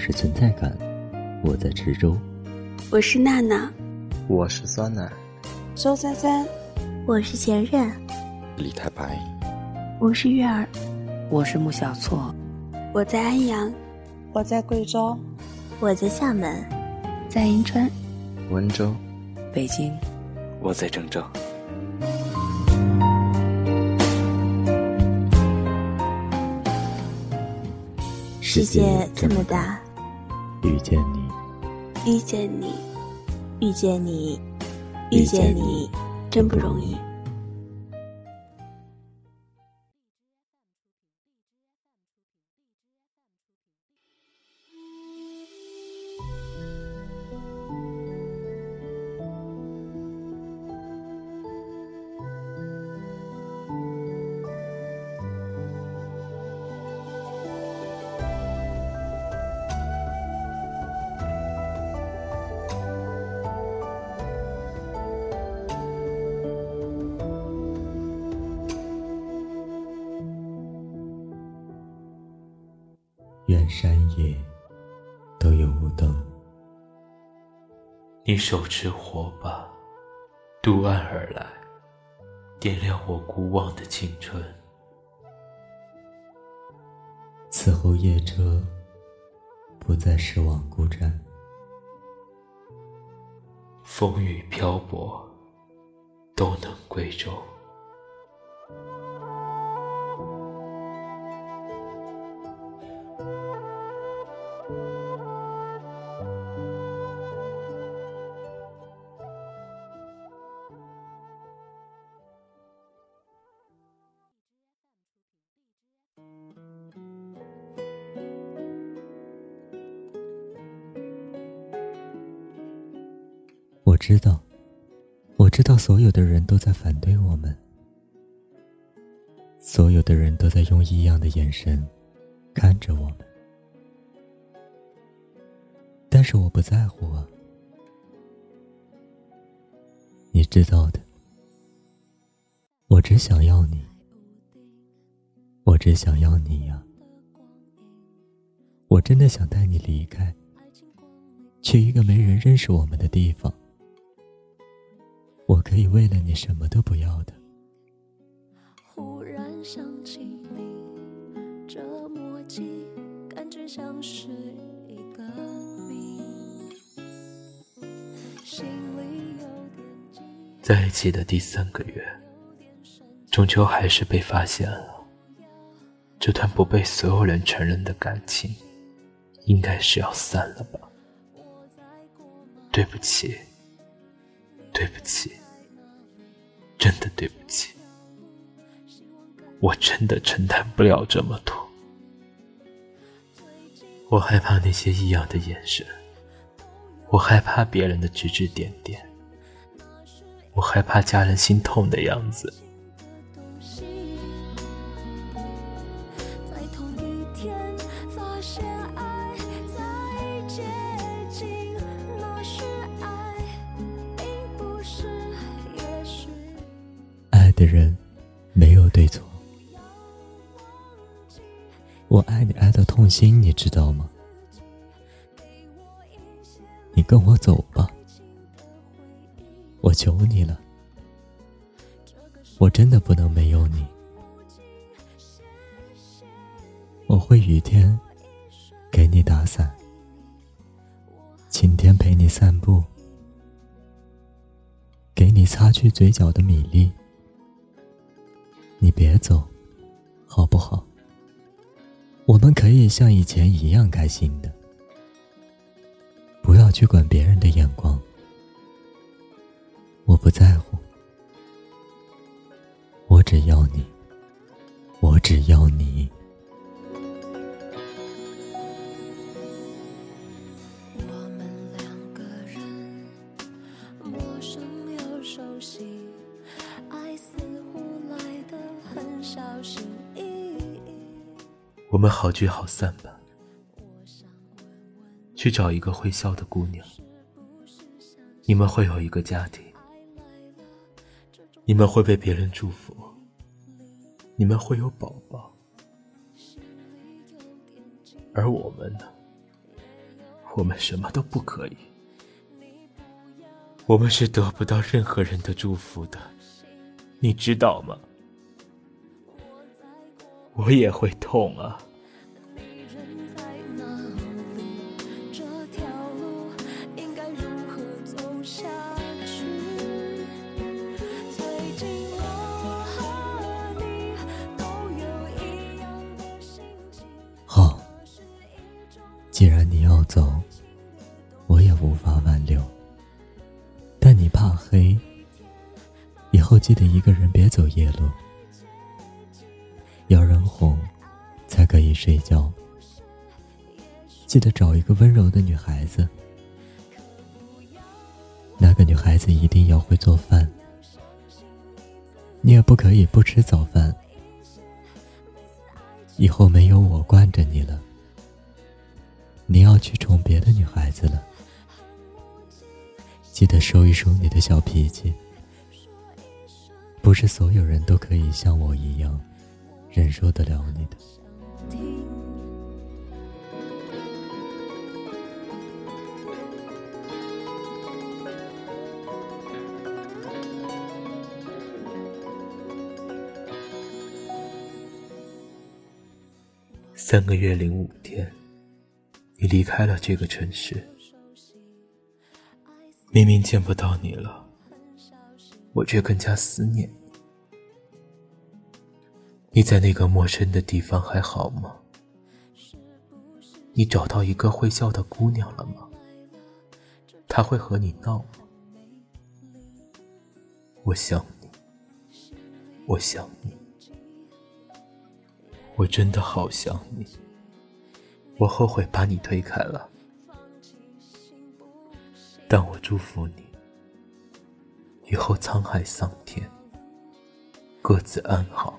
是存在感，我在池州。我是娜娜，我是酸奶，周三三，我是前任，李太白，我是月儿，我是穆小错，我在安阳，我在贵州，我在厦门，在银川，温州，北京，我在郑州。世界这么大，遇见你，遇见你，遇见你，遇见你，真不容易。山野都有雾灯。你手持火把，渡岸而来，点亮我孤望的青春。此后夜车不再失望孤站，风雨漂泊都能归舟。知道，我知道，所有的人都在反对我们，所有的人都在用异样的眼神看着我们，但是我不在乎啊，你知道的，我只想要你，我只想要你呀，我真的想带你离开，去一个没人认识我们的地方。我可以为了你什么都不要的。忽然想起你，这默契感觉像是一个谜。心里有点。在一起的第三个月，终究还是被发现了。这段不被所有人承认的感情，应该是要散了吧？对不起，对不起。的对不起，我真的承担不了这么多。我害怕那些异样的眼神，我害怕别人的指指点点，我害怕家人心痛的样子。的人没有对错，我爱你爱到痛心，你知道吗？你跟我走吧，我求你了，我真的不能没有你。我会雨天给你打伞，晴天陪你散步，给你擦去嘴角的米粒。你别走，好不好？我们可以像以前一样开心的，不要去管别人的眼光。我不在乎，我只要你，我只要你。我们好聚好散吧，去找一个会笑的姑娘。你们会有一个家庭，你们会被别人祝福，你们会有宝宝，而我们呢？我们什么都不可以。我们是得不到任何人的祝福的，你知道吗？我也会痛啊。好，既然你要走，我也无法挽留。但你怕黑，以后记得一个人别走夜路，要人哄才可以睡觉。记得找一个温柔的女孩子，那个女孩子一定要会做饭，你也不可以不吃早饭。以后没有我惯着你了，你要去宠别的女孩子了。记得收一收你的小脾气，不是所有人都可以像我一样忍受得了你的。三个月零五天，你离开了这个城市。明明见不到你了，我却更加思念。你在那个陌生的地方还好吗？你找到一个会笑的姑娘了吗？她会和你闹吗？我想你，我想你，我真的好想你。我后悔把你推开了。但我祝福你，以后沧海桑田，各自安好。